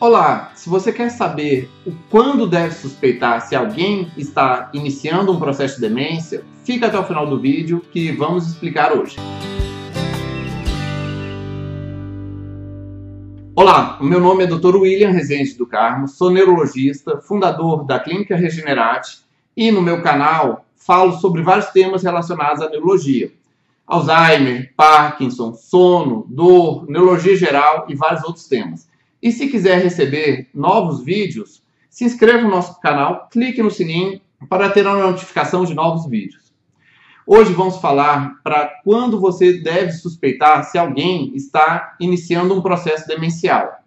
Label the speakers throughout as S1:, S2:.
S1: Olá, se você quer saber o quando deve suspeitar se alguém está iniciando um processo de demência, fica até o final do vídeo que vamos explicar hoje. Olá, o meu nome é Dr. William Rezende do Carmo, sou neurologista, fundador da Clínica Regenerate e no meu canal falo sobre vários temas relacionados à neurologia. Alzheimer, Parkinson, sono, dor, neurologia geral e vários outros temas. E se quiser receber novos vídeos, se inscreva no nosso canal, clique no sininho para ter a notificação de novos vídeos. Hoje vamos falar para quando você deve suspeitar se alguém está iniciando um processo demencial.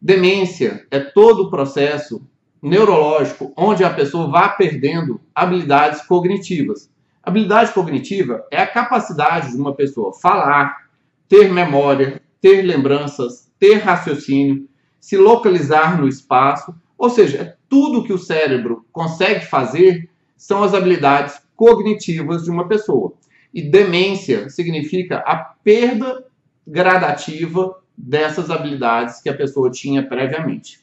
S1: Demência é todo o processo neurológico onde a pessoa vai perdendo habilidades cognitivas. Habilidade cognitiva é a capacidade de uma pessoa falar, ter memória, ter lembranças, ter raciocínio, se localizar no espaço, ou seja, tudo que o cérebro consegue fazer são as habilidades cognitivas de uma pessoa. E demência significa a perda gradativa dessas habilidades que a pessoa tinha previamente.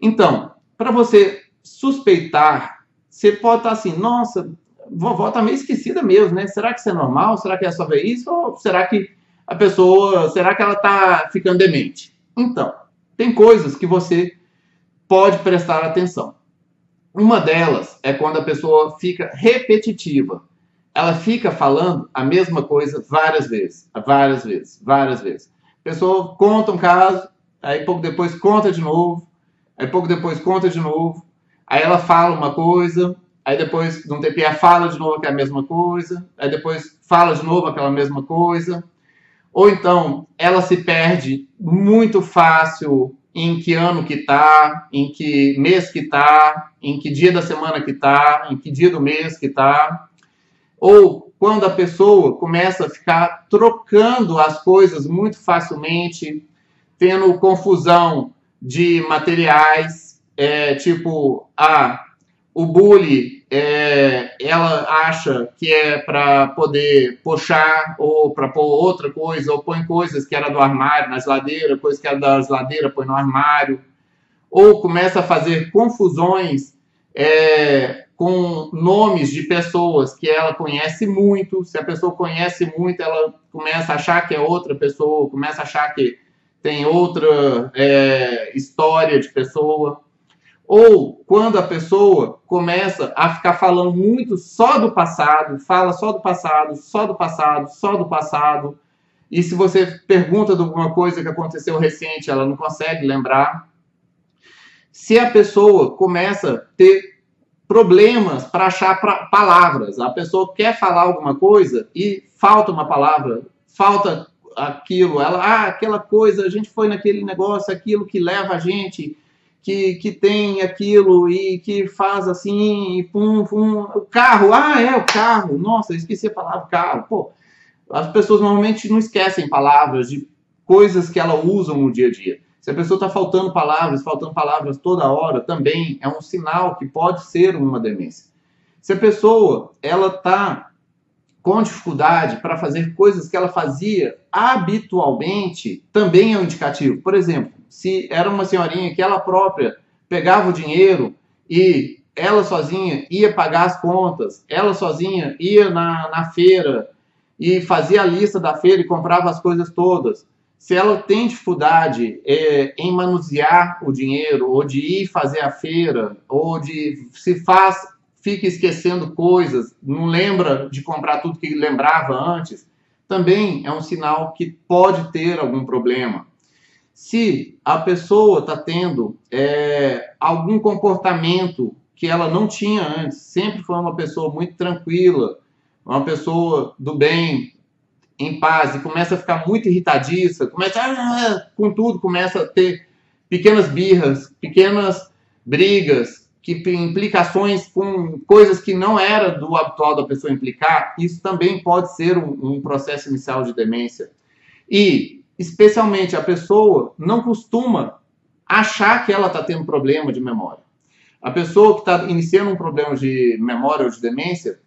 S1: Então, para você suspeitar, você pode estar assim, nossa, vovó está meio esquecida mesmo, né? Será que isso é normal? Será que é só ver isso? Ou será que a pessoa, será que ela está ficando demente? Então, tem coisas que você pode prestar atenção. Uma delas é quando a pessoa fica repetitiva. Ela fica falando a mesma coisa várias vezes, várias vezes, várias vezes. A pessoa conta um caso, aí pouco depois conta de novo, aí pouco depois conta de novo, aí ela fala uma coisa, aí depois de um ela fala de novo que é a mesma coisa, aí depois fala de novo aquela mesma coisa, ou então ela se perde muito fácil em que ano que tá, em que mês que tá, em que dia da semana que tá, em que dia do mês que tá. Ou quando a pessoa começa a ficar trocando as coisas muito facilmente, tendo confusão de materiais, é, tipo, ah, o bully, é, ela acha que é para poder puxar ou para pôr outra coisa, ou põe coisas que era do armário na geladeira, coisas que era da geladeira põe no armário, ou começa a fazer confusões é, com nomes de pessoas que ela conhece muito. Se a pessoa conhece muito, ela começa a achar que é outra pessoa, começa a achar que tem outra é, história de pessoa. Ou quando a pessoa começa a ficar falando muito só do passado, fala só do passado, só do passado, só do passado. E se você pergunta de alguma coisa que aconteceu recente, ela não consegue lembrar. Se a pessoa começa a ter problemas para achar pra, palavras, a pessoa quer falar alguma coisa e falta uma palavra, falta aquilo, ela, ah, aquela coisa, a gente foi naquele negócio, aquilo que leva a gente que, que tem aquilo e que faz assim, e pum, pum, o carro, ah, é o carro, nossa, esqueci a palavra carro, pô, as pessoas normalmente não esquecem palavras de coisas que elas usam no dia a dia. Se a pessoa está faltando palavras, faltando palavras toda hora, também é um sinal que pode ser uma demência. Se a pessoa ela está com dificuldade para fazer coisas que ela fazia habitualmente, também é um indicativo. Por exemplo, se era uma senhorinha que ela própria pegava o dinheiro e ela sozinha ia pagar as contas, ela sozinha ia na, na feira e fazia a lista da feira e comprava as coisas todas. Se ela tem dificuldade é, em manusear o dinheiro, ou de ir fazer a feira, ou de se faz, fica esquecendo coisas, não lembra de comprar tudo que lembrava antes, também é um sinal que pode ter algum problema se a pessoa está tendo é, algum comportamento que ela não tinha antes, sempre foi uma pessoa muito tranquila, uma pessoa do bem, em paz, e começa a ficar muito irritadiça, começa a, com tudo, começa a ter pequenas birras, pequenas brigas, que implicações com coisas que não era do habitual da pessoa implicar, isso também pode ser um, um processo inicial de demência. E especialmente a pessoa não costuma achar que ela está tendo problema de memória. A pessoa que está iniciando um problema de memória ou de demência,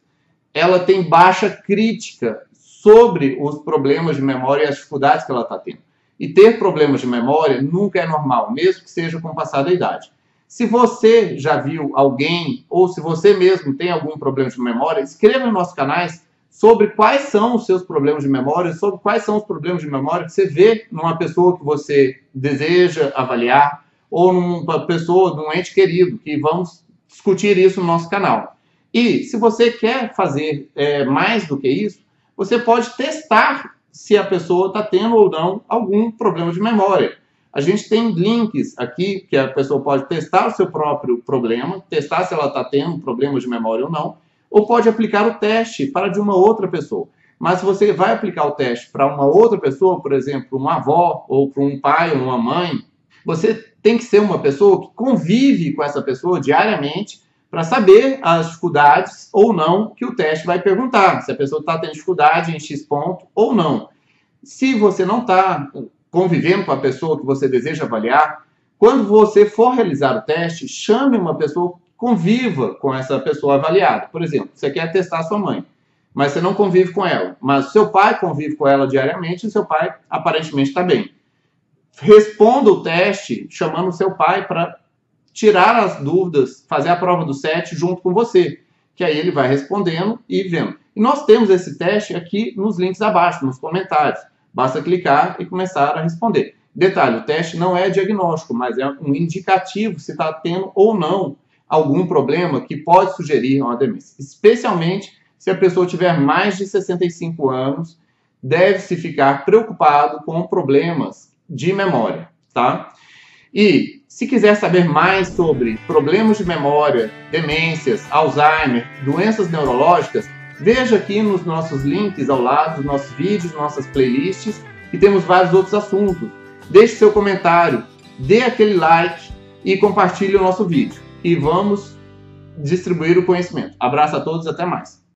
S1: ela tem baixa crítica sobre os problemas de memória e as dificuldades que ela está tendo. E ter problemas de memória nunca é normal, mesmo que seja com o passar da idade. Se você já viu alguém, ou se você mesmo tem algum problema de memória, escreva nos nossos canais sobre quais são os seus problemas de memória, sobre quais são os problemas de memória que você vê numa pessoa que você deseja avaliar, ou numa pessoa, num ente querido, que vamos discutir isso no nosso canal. E se você quer fazer é, mais do que isso, você pode testar se a pessoa está tendo ou não algum problema de memória. A gente tem links aqui que a pessoa pode testar o seu próprio problema, testar se ela está tendo problemas de memória ou não, ou pode aplicar o teste para de uma outra pessoa. Mas se você vai aplicar o teste para uma outra pessoa, por exemplo, uma avó, ou para um pai ou uma mãe, você tem que ser uma pessoa que convive com essa pessoa diariamente para saber as dificuldades ou não que o teste vai perguntar. Se a pessoa está tendo dificuldade em X ponto ou não. Se você não está convivendo com a pessoa que você deseja avaliar, quando você for realizar o teste, chame uma pessoa conviva com essa pessoa avaliada. Por exemplo, você quer testar sua mãe, mas você não convive com ela, mas seu pai convive com ela diariamente e seu pai aparentemente está bem. Responda o teste chamando seu pai para tirar as dúvidas, fazer a prova do SET junto com você, que aí ele vai respondendo e vendo. E nós temos esse teste aqui nos links abaixo, nos comentários. Basta clicar e começar a responder. Detalhe, o teste não é diagnóstico, mas é um indicativo se está tendo ou não algum problema que pode sugerir uma demência. Especialmente se a pessoa tiver mais de 65 anos, deve-se ficar preocupado com problemas de memória, tá? E se quiser saber mais sobre problemas de memória, demências, Alzheimer, doenças neurológicas, Veja aqui nos nossos links ao lado dos nossos vídeos, nossas playlists e temos vários outros assuntos. Deixe seu comentário, dê aquele like e compartilhe o nosso vídeo. E vamos distribuir o conhecimento. Abraço a todos, até mais.